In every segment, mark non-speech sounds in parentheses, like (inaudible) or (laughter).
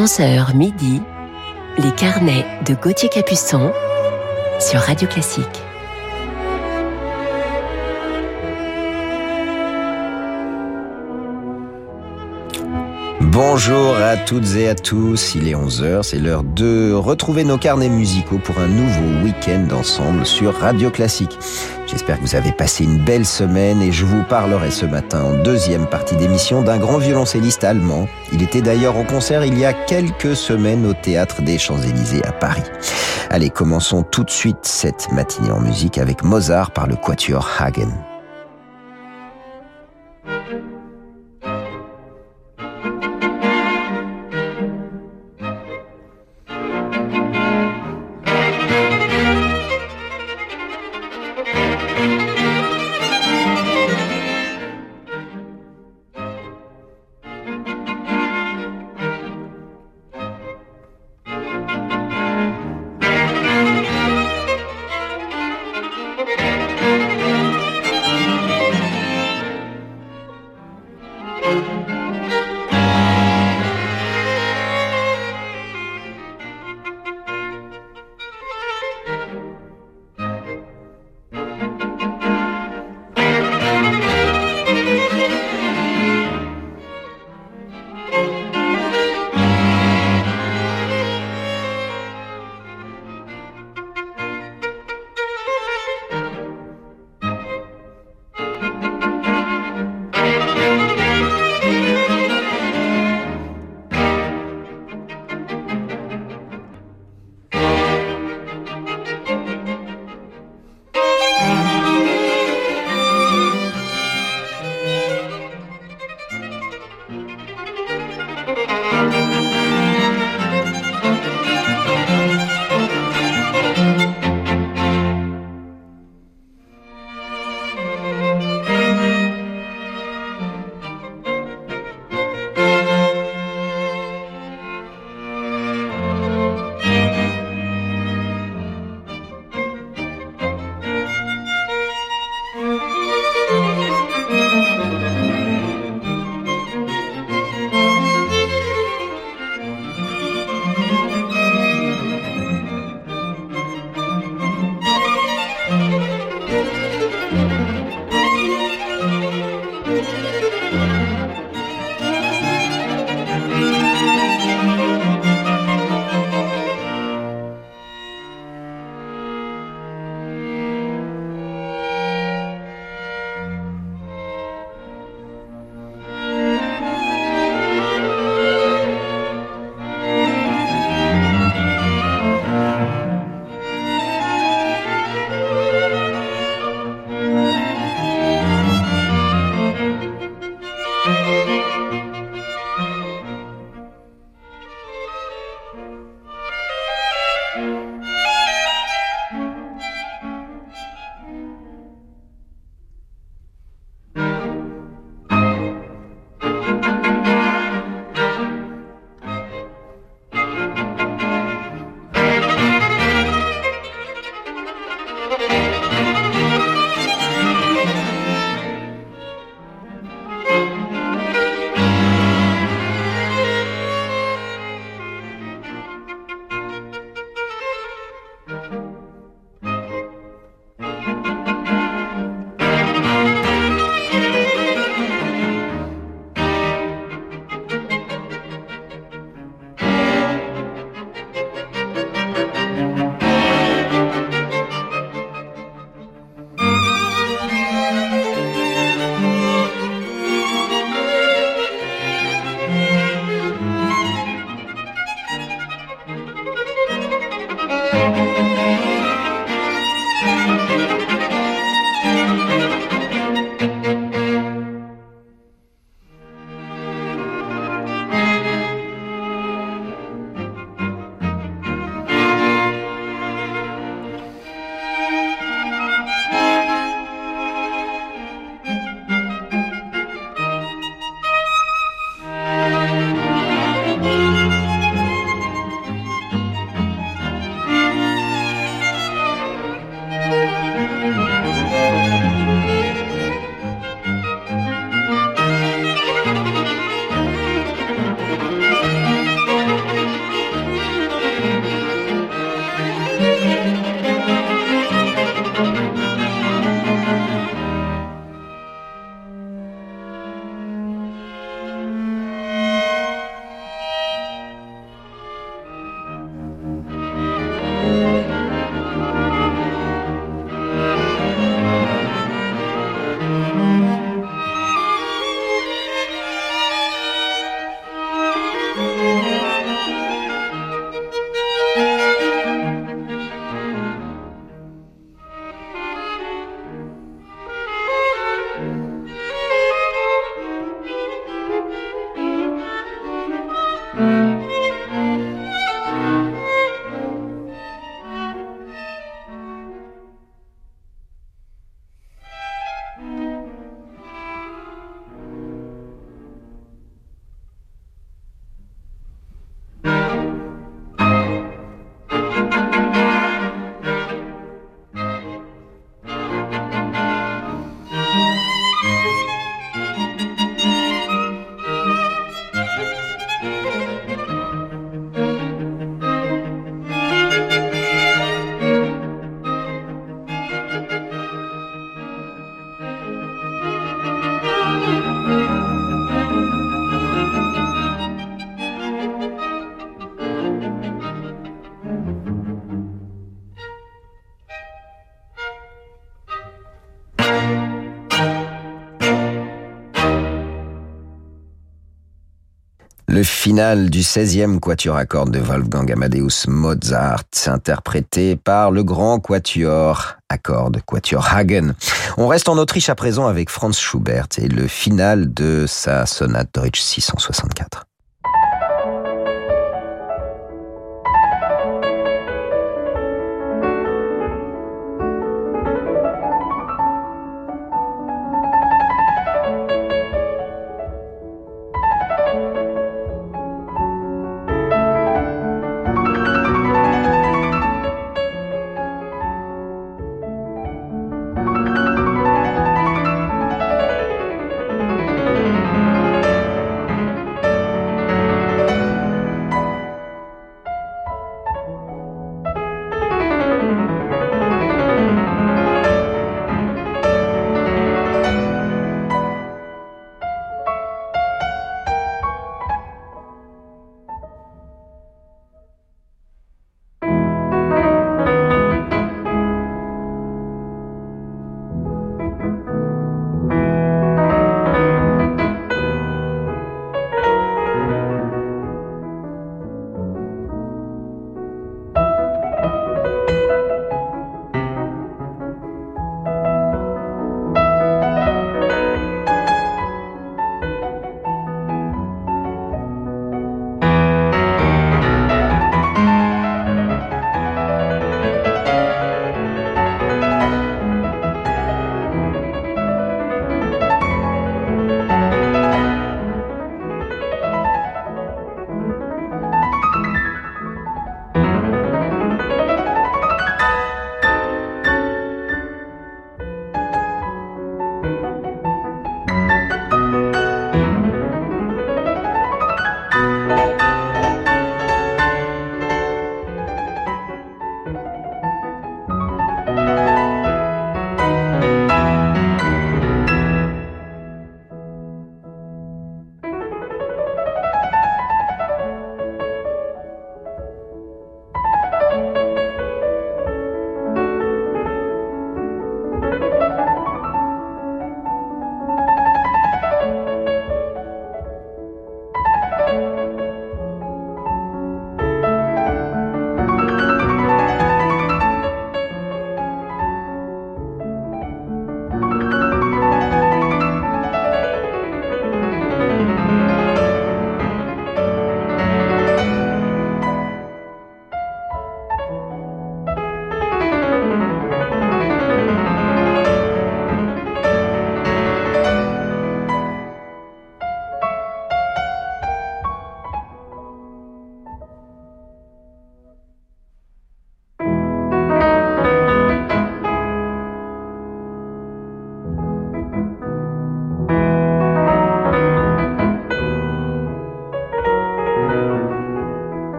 11h midi, les carnets de Gauthier Capuçon sur Radio Classique. Bonjour à toutes et à tous, il est 11h, c'est l'heure de retrouver nos carnets musicaux pour un nouveau week-end ensemble sur Radio Classique. J'espère que vous avez passé une belle semaine et je vous parlerai ce matin en deuxième partie d'émission d'un grand violoncelliste allemand. Il était d'ailleurs en concert il y a quelques semaines au théâtre des Champs-Élysées à Paris. Allez, commençons tout de suite cette matinée en musique avec Mozart par le Quatuor Hagen. Le final du 16e quatuor à cordes de Wolfgang Amadeus Mozart, interprété par le grand quatuor à cordes, quatuor Hagen. On reste en Autriche à présent avec Franz Schubert et le final de sa sonate Deutsch 664.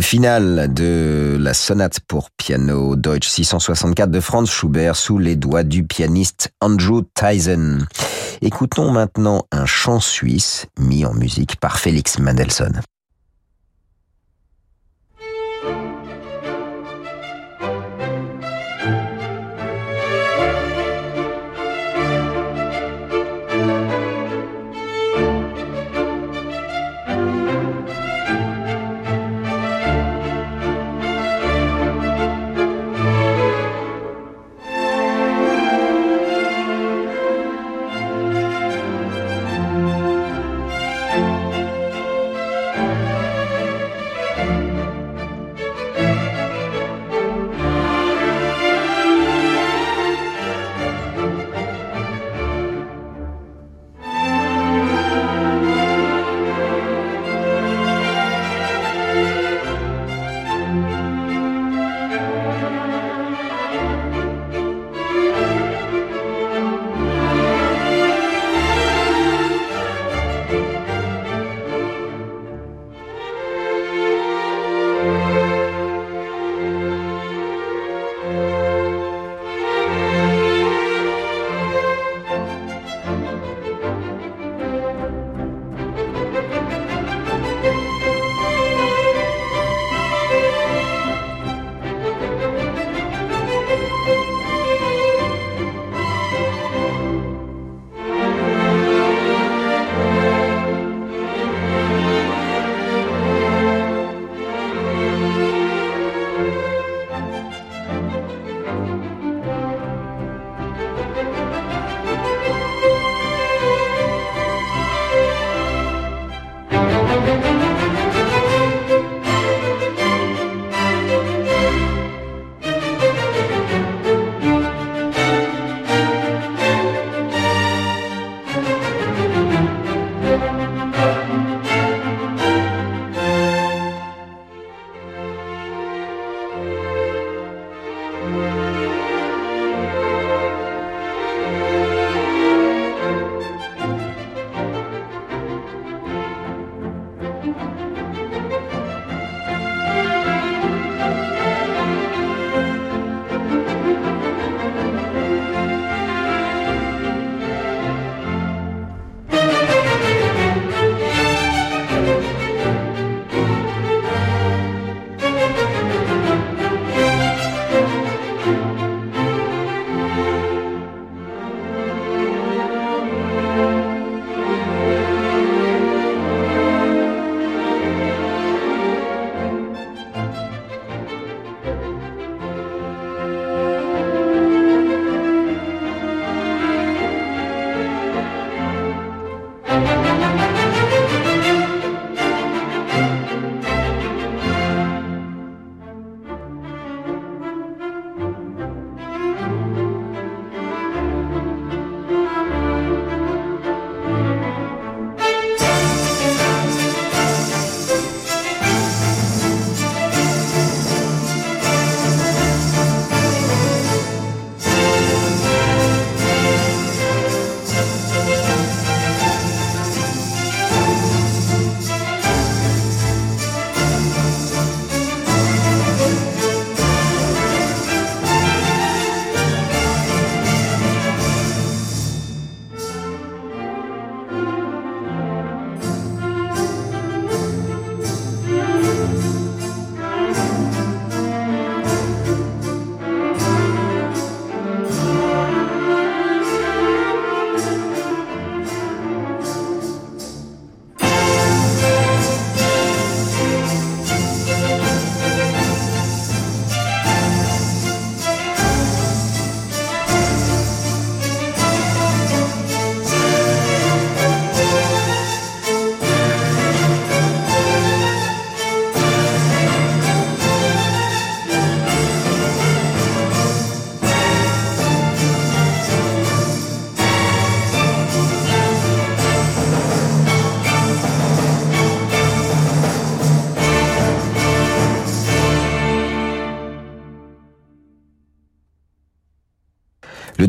Final de la sonate pour piano Deutsch 664 de Franz Schubert sous les doigts du pianiste Andrew Tyson. Écoutons maintenant un chant suisse mis en musique par Félix Mendelssohn.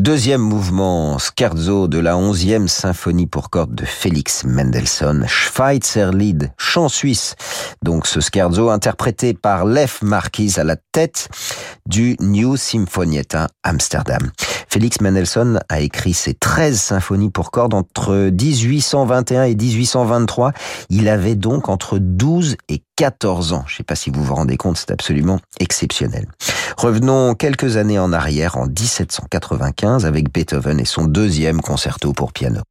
Deuxième mouvement scherzo de la onzième symphonie pour cordes de Félix Mendelssohn, Schweizerlied, chant suisse. Donc ce scherzo interprété par Lev Marquis à la tête du New Symphonietta Amsterdam. Félix Mendelssohn a écrit ses 13 symphonies pour cordes entre 1821 et 1823. Il avait donc entre 12 et 14 ans. Je ne sais pas si vous vous rendez compte, c'est absolument exceptionnel. Revenons quelques années en arrière, en 1795, avec Beethoven et son deuxième concerto pour piano.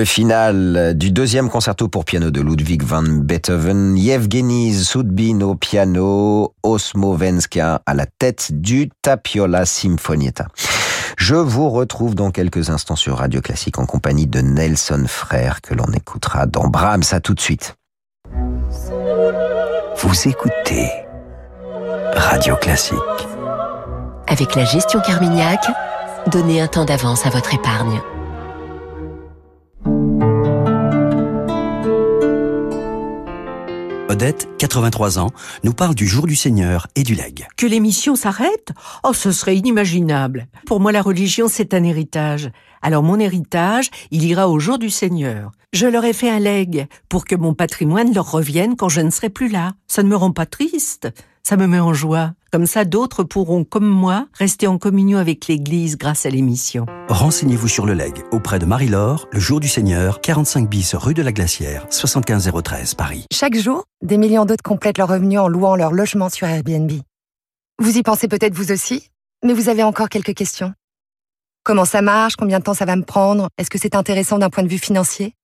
Le final du deuxième concerto pour piano de Ludwig van Beethoven, Yevgeny Soudbin au piano, Osmo Venska à la tête du Tapiola Symphonietta. Je vous retrouve dans quelques instants sur Radio Classique en compagnie de Nelson Frère que l'on écoutera dans Brahms. À tout de suite. Vous écoutez Radio Classique. Avec la gestion Carmignac, donnez un temps d'avance à votre épargne. Odette, 83 ans, nous parle du jour du Seigneur et du legs. Que l'émission s'arrête? Oh, ce serait inimaginable. Pour moi, la religion, c'est un héritage. Alors mon héritage, il ira au jour du Seigneur. Je leur ai fait un legs pour que mon patrimoine leur revienne quand je ne serai plus là. Ça ne me rend pas triste, ça me met en joie. Comme ça, d'autres pourront, comme moi, rester en communion avec l'Église grâce à l'émission. Renseignez-vous sur le legs auprès de Marie-Laure, le jour du Seigneur, 45 bis rue de la Glacière, 75013 Paris. Chaque jour, des millions d'autres complètent leur revenu en louant leur logement sur Airbnb. Vous y pensez peut-être vous aussi, mais vous avez encore quelques questions. Comment ça marche? Combien de temps ça va me prendre? Est-ce que c'est intéressant d'un point de vue financier?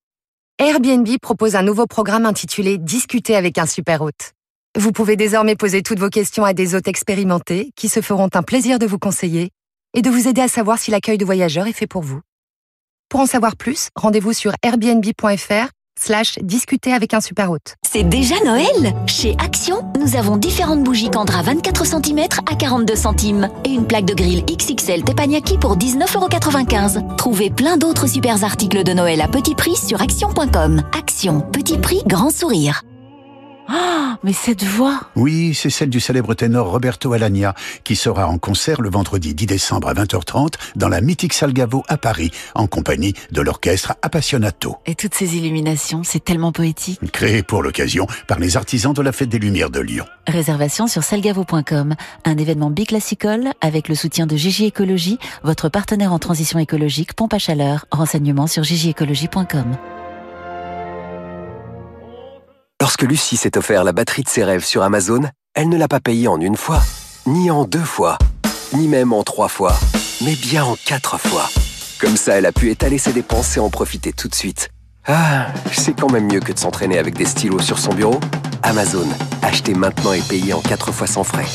Airbnb propose un nouveau programme intitulé Discuter avec un super hôte. Vous pouvez désormais poser toutes vos questions à des hôtes expérimentés qui se feront un plaisir de vous conseiller et de vous aider à savoir si l'accueil de voyageurs est fait pour vous. Pour en savoir plus, rendez-vous sur airbnb.fr slash discuter avec un super hôte. C'est déjà Noël Chez Action, nous avons différentes bougies Candra 24 cm à 42 centimes et une plaque de grille XXL Teppanyaki pour 19,95€. Trouvez plein d'autres super articles de Noël à petit prix sur action.com. Action, petit prix, grand sourire. Ah, mais cette voix Oui, c'est celle du célèbre ténor Roberto Alagna, qui sera en concert le vendredi 10 décembre à 20h30 dans la mythique salle Gaveau à Paris, en compagnie de l'orchestre Appassionato. Et toutes ces illuminations, c'est tellement poétique. Créé pour l'occasion par les artisans de la Fête des Lumières de Lyon. Réservation sur salgavo.com, un événement biclassicole avec le soutien de Gigi Écologie, votre partenaire en transition écologique, pompe à chaleur. Renseignements sur gigiécologie.com. Lorsque Lucie s'est offert la batterie de ses rêves sur Amazon, elle ne l'a pas payée en une fois, ni en deux fois, ni même en trois fois, mais bien en quatre fois. Comme ça, elle a pu étaler ses dépenses et en profiter tout de suite. Ah, c'est quand même mieux que de s'entraîner avec des stylos sur son bureau. Amazon, achetez maintenant et payez en quatre fois sans frais.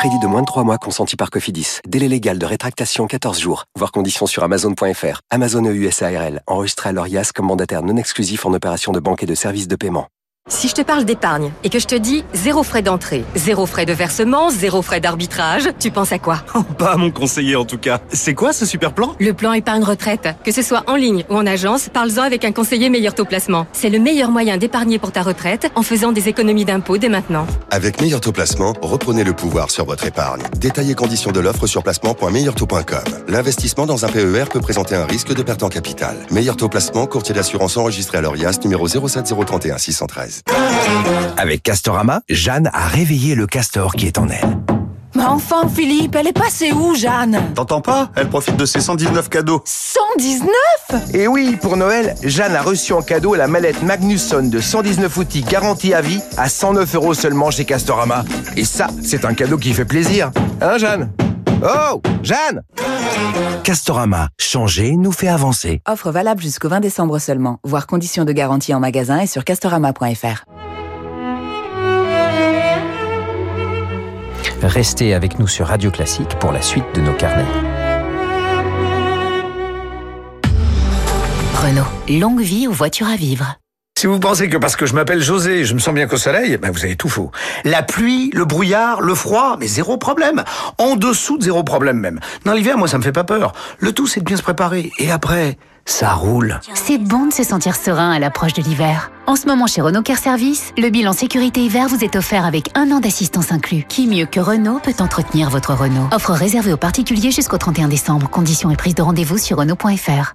Crédit de moins de 3 mois consenti par Cofidis. Délai légal de rétractation 14 jours. Voir conditions sur amazon.fr. Amazon EUSARL. Enregistré à l'ORIAS comme mandataire non exclusif en opération de banque et de services de paiement. Si je te parle d'épargne et que je te dis zéro frais d'entrée, zéro frais de versement, zéro frais d'arbitrage, tu penses à quoi? (laughs) Pas à mon conseiller en tout cas. C'est quoi ce super plan? Le plan épargne retraite. Que ce soit en ligne ou en agence, parle-en avec un conseiller meilleur taux placement. C'est le meilleur moyen d'épargner pour ta retraite en faisant des économies d'impôts dès maintenant. Avec meilleur taux placement, reprenez le pouvoir sur votre épargne. Détaillez conditions de l'offre sur placement.meilleurtaux.com. L'investissement dans un PER peut présenter un risque de perte en capital. Meilleur taux placement, courtier d'assurance enregistré à l'ORIAS numéro 07031 613. Avec Castorama, Jeanne a réveillé le castor qui est en elle. Mais enfin, Philippe, elle est passée où, Jeanne? T'entends pas? Elle profite de ses 119 cadeaux. 119 Et oui, pour Noël, Jeanne a reçu en cadeau la mallette Magnusson de 119 outils garantie à vie à 109 euros seulement chez Castorama. Et ça, c'est un cadeau qui fait plaisir. Hein, Jeanne? Oh, Jeanne Castorama, changer nous fait avancer. Offre valable jusqu'au 20 décembre seulement. Voir conditions de garantie en magasin et sur castorama.fr. Restez avec nous sur Radio Classique pour la suite de nos carnets. Renault, longue vie aux voitures à vivre. Si vous pensez que parce que je m'appelle José, je me sens bien qu'au soleil, ben vous avez tout faux. La pluie, le brouillard, le froid, mais zéro problème. En dessous de zéro problème même. Dans l'hiver, moi, ça me fait pas peur. Le tout, c'est de bien se préparer. Et après, ça roule. C'est bon de se sentir serein à l'approche de l'hiver. En ce moment, chez Renault Care Service, le bilan sécurité hiver vous est offert avec un an d'assistance inclus. Qui mieux que Renault peut entretenir votre Renault? Offre réservée aux particuliers jusqu'au 31 décembre. Conditions et prise de rendez-vous sur Renault.fr.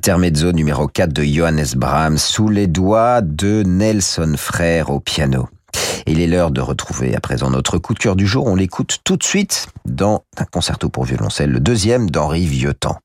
Intermezzo numéro 4 de Johannes Brahms sous les doigts de Nelson Frère au piano. Il est l'heure de retrouver à présent notre coup de cœur du jour. On l'écoute tout de suite dans un concerto pour violoncelle, le deuxième d'Henri Vieuxtemps.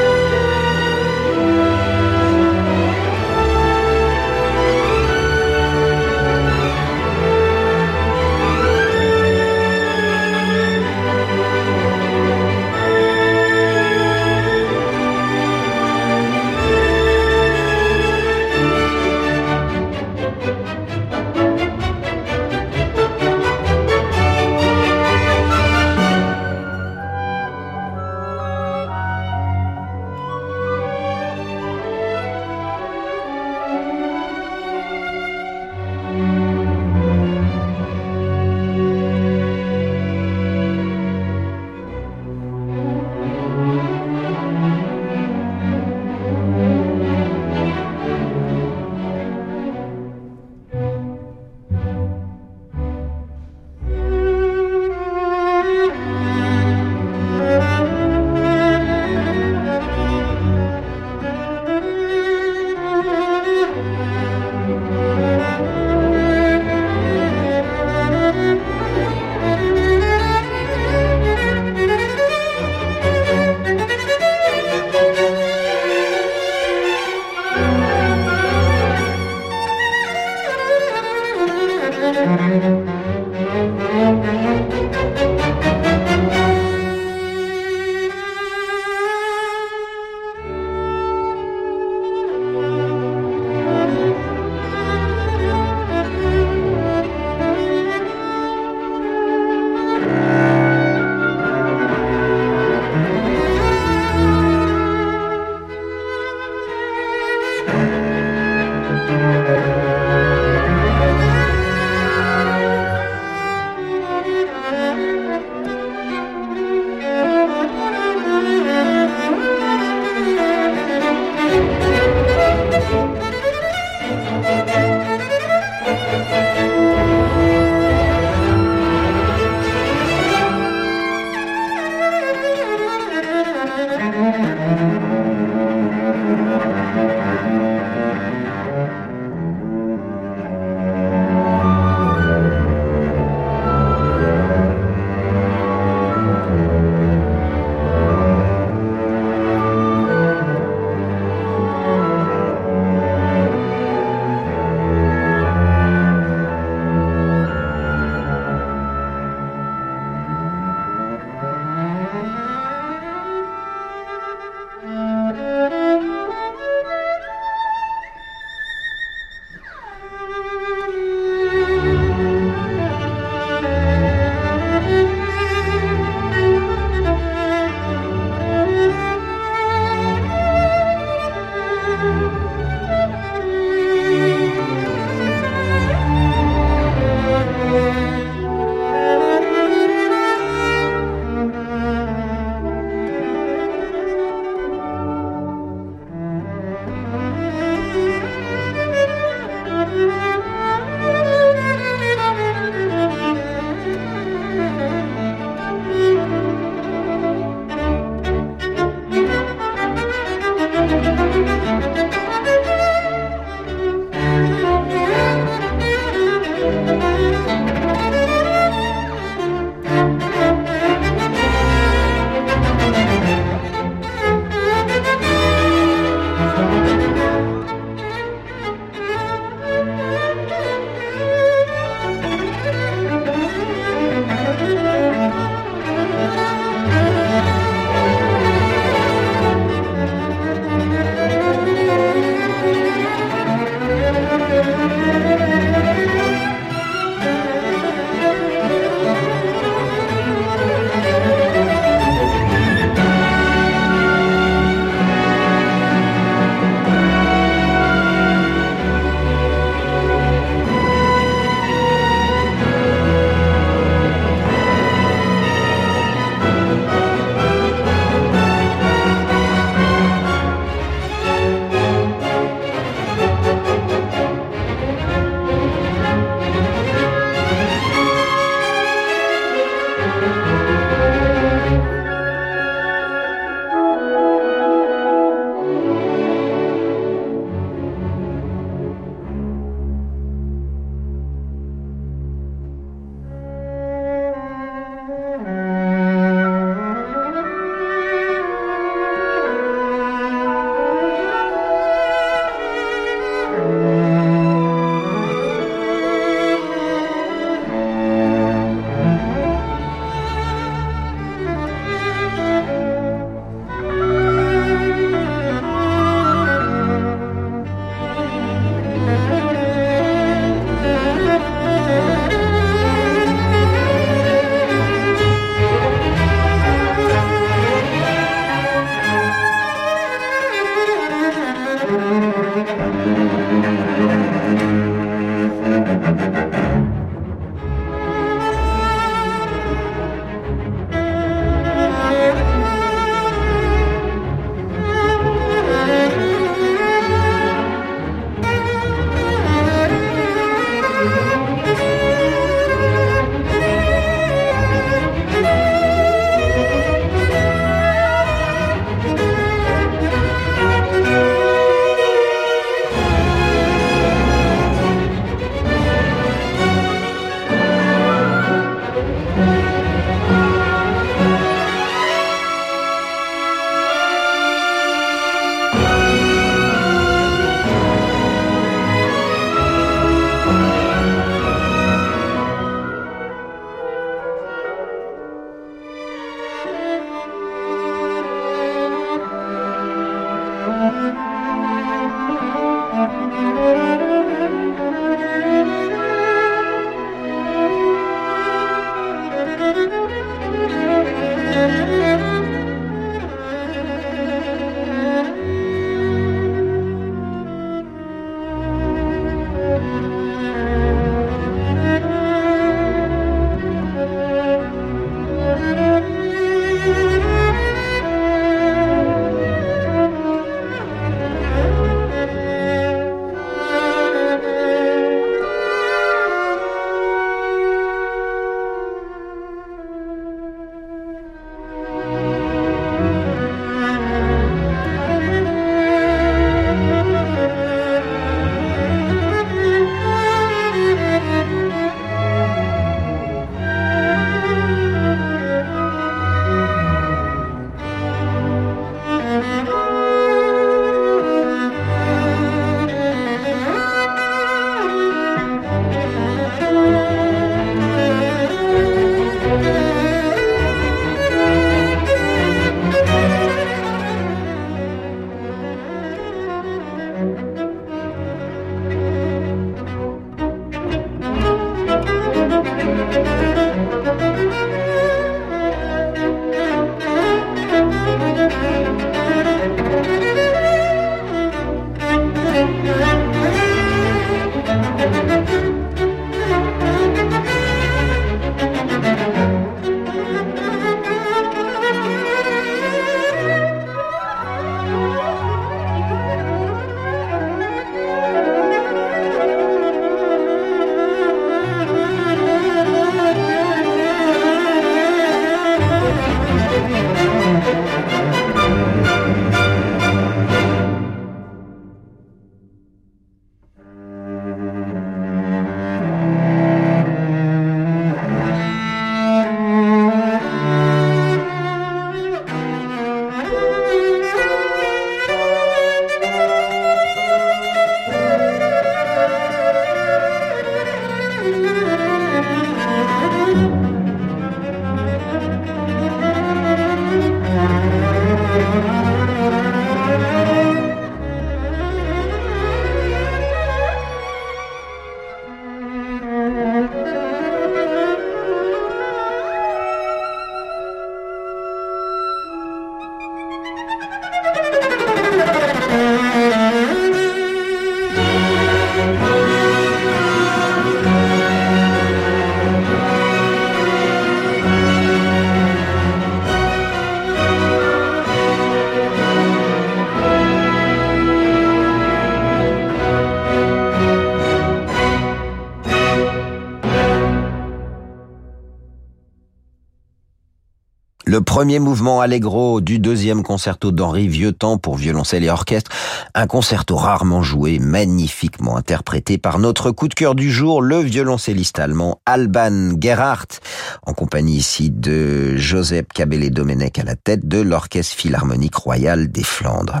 Allegro du deuxième concerto d'Henri Vieuxtemps pour violoncelle et orchestre, un concerto rarement joué, magnifiquement interprété par notre coup de cœur du jour, le violoncelliste allemand Alban Gerhardt, en compagnie ici de Joseph Cabellé-Domenech à la tête de l'Orchestre Philharmonique Royal des Flandres.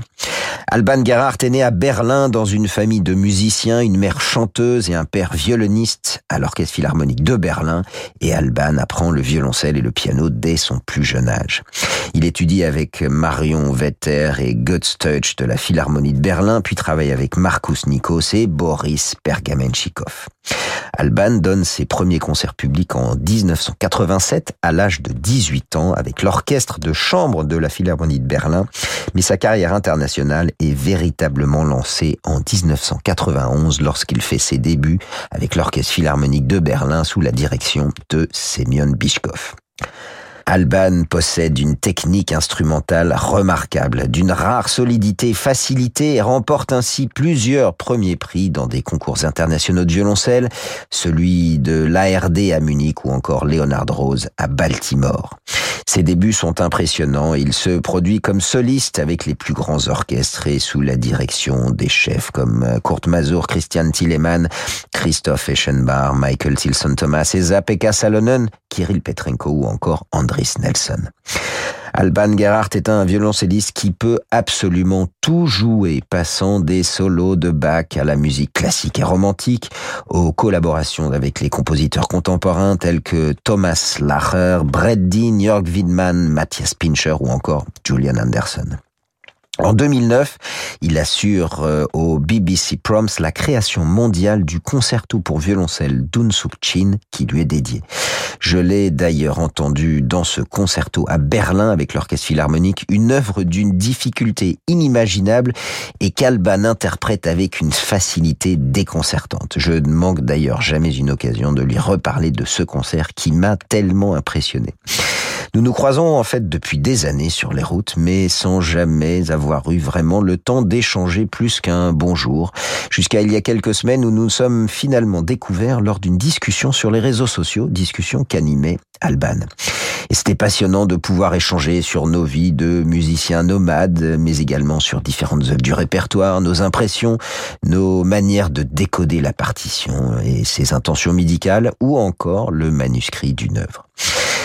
Alban Gerhardt est né à Berlin dans une famille de musiciens, une mère chanteuse et un père violoniste à l'Orchestre Philharmonique de Berlin, et Alban apprend le violoncelle et le piano dès son plus jeune âge. Il étudie avec Marion Vetter et Götz Teutsch de la Philharmonie de Berlin, puis travaille avec Markus Nikos et Boris Pergamenchikov. Alban donne ses premiers concerts publics en 1987 à l'âge de 18 ans avec l'orchestre de chambre de la Philharmonie de Berlin, mais sa carrière internationale est véritablement lancée en 1991 lorsqu'il fait ses débuts avec l'orchestre philharmonique de Berlin sous la direction de Semyon Bishkov. Alban possède une technique instrumentale remarquable, d'une rare solidité facilité et remporte ainsi plusieurs premiers prix dans des concours internationaux de violoncelle, celui de l'ARD à Munich ou encore Leonard Rose à Baltimore. Ses débuts sont impressionnants et il se produit comme soliste avec les plus grands orchestres et sous la direction des chefs comme Kurt Mazur, Christian Tillemann, Christoph Eschenbach, Michael Tilson Thomas, Esa-Pekka Salonen, Kirill Petrenko ou encore Alban Gerhardt est un violoncelliste qui peut absolument tout jouer, passant des solos de Bach à la musique classique et romantique, aux collaborations avec les compositeurs contemporains tels que Thomas Lacher, Brett Dean, Jörg Widmann, Matthias Pincher ou encore Julian Anderson. En 2009, il assure euh, au BBC Proms la création mondiale du concerto pour violoncelle d'Unsuk Chin qui lui est dédié. Je l'ai d'ailleurs entendu dans ce concerto à Berlin avec l'Orchestre Philharmonique, une œuvre d'une difficulté inimaginable et qu'Alban interprète avec une facilité déconcertante. Je ne manque d'ailleurs jamais une occasion de lui reparler de ce concert qui m'a tellement impressionné. Nous nous croisons en fait depuis des années sur les routes, mais sans jamais avoir eu vraiment le temps d'échanger plus qu'un bonjour, jusqu'à il y a quelques semaines où nous nous sommes finalement découverts lors d'une discussion sur les réseaux sociaux, discussion qu'animait Alban. Et c'était passionnant de pouvoir échanger sur nos vies de musiciens nomades, mais également sur différentes œuvres du répertoire, nos impressions, nos manières de décoder la partition et ses intentions médicales, ou encore le manuscrit d'une œuvre.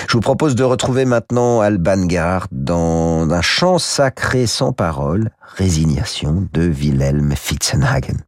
Je vous propose de retrouver maintenant Alban Gerhardt dans un chant sacré sans parole, Résignation de Wilhelm Fitzenhagen.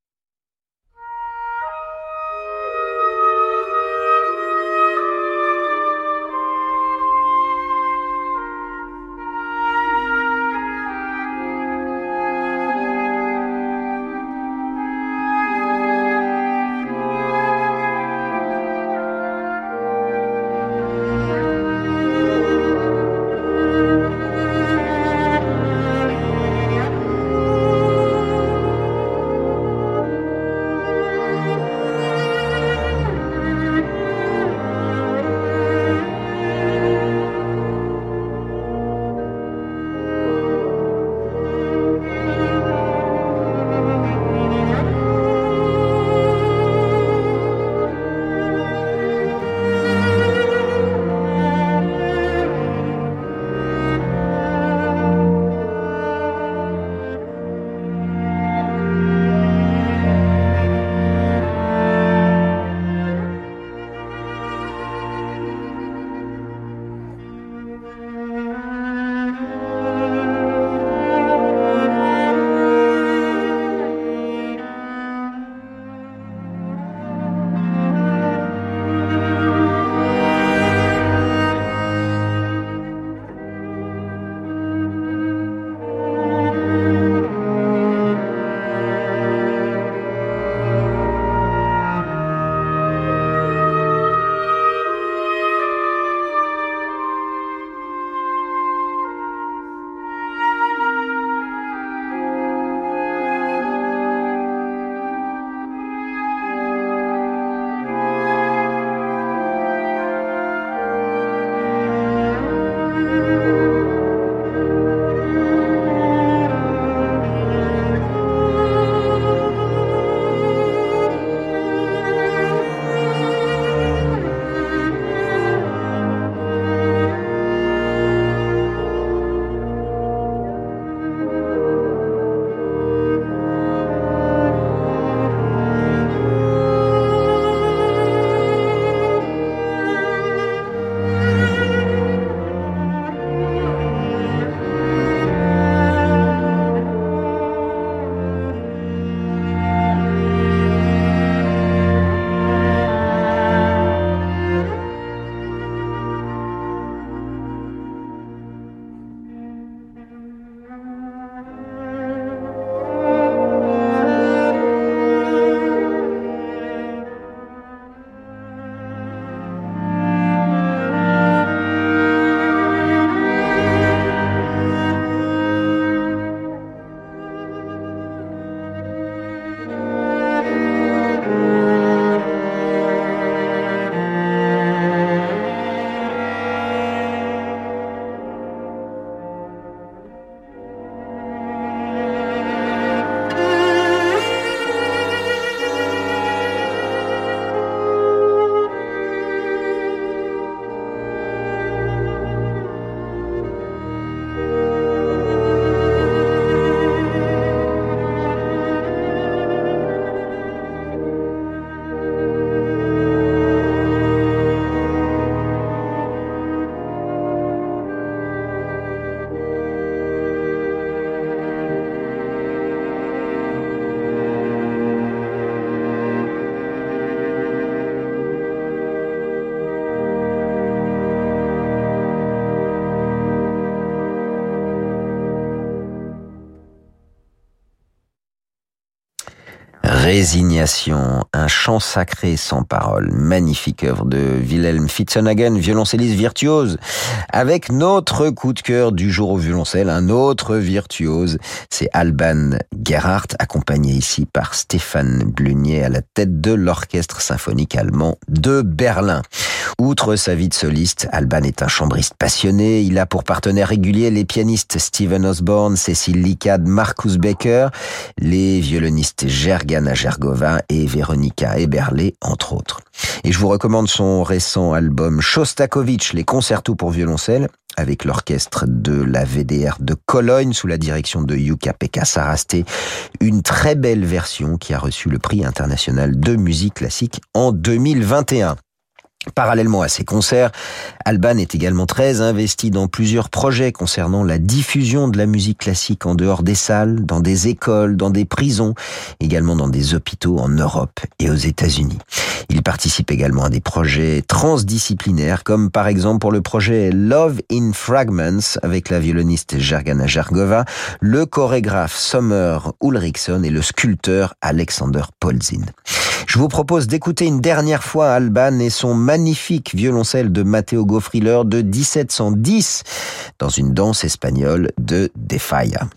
Résignation, un chant sacré sans parole, magnifique œuvre de Wilhelm Fitzenhagen, violoncelliste virtuose, avec notre coup de cœur du jour au violoncelle, un autre virtuose, c'est Alban Gerhardt, accompagné ici par Stéphane Blunier à la tête de l'orchestre symphonique allemand de Berlin. Outre sa vie de soliste, Alban est un chambriste passionné. Il a pour partenaires réguliers les pianistes Steven Osborne, Cécile Licade, Marcus Becker, les violonistes Gergana Gergova et Veronika Eberle, entre autres. Et je vous recommande son récent album Shostakovich, les concertos pour violoncelle, avec l'orchestre de la VDR de Cologne sous la direction de Yuka Pekka Sarasté. Une très belle version qui a reçu le prix international de musique classique en 2021. Parallèlement à ces concerts, Alban est également très investi dans plusieurs projets concernant la diffusion de la musique classique en dehors des salles, dans des écoles, dans des prisons, également dans des hôpitaux en Europe et aux États-Unis. Il participe également à des projets transdisciplinaires, comme par exemple pour le projet Love in Fragments avec la violoniste Gergana Gergova, le chorégraphe Sommer Ulriksson et le sculpteur Alexander Polzin. Je vous propose d'écouter une dernière fois Alban et son magnifique violoncelle de Matteo Goffriller de 1710 dans une danse espagnole de De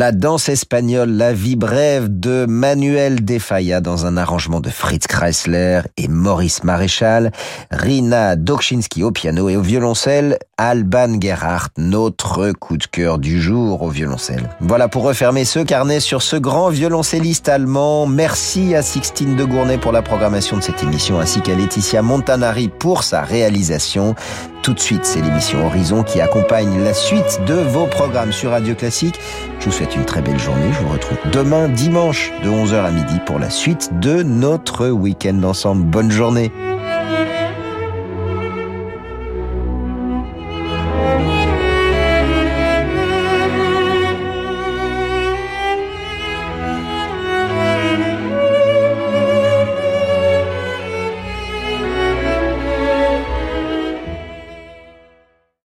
La danse espagnole, la vie brève de Manuel De Falla dans un arrangement de Fritz Kreisler et Maurice Maréchal, Rina Dokczynski au piano et au violoncelle, Alban Gerhardt, notre coup de cœur du jour au violoncelle. Voilà pour refermer ce carnet sur ce grand violoncelliste allemand. Merci à Sixtine de Gournay pour la programmation de cette émission ainsi qu'à Laetitia Montanari pour sa réalisation. Tout de suite, c'est l'émission Horizon qui accompagne la suite de vos programmes sur Radio Classique. Je vous souhaite une très belle journée. Je vous retrouve demain dimanche de 11h à midi pour la suite de notre week-end ensemble. Bonne journée.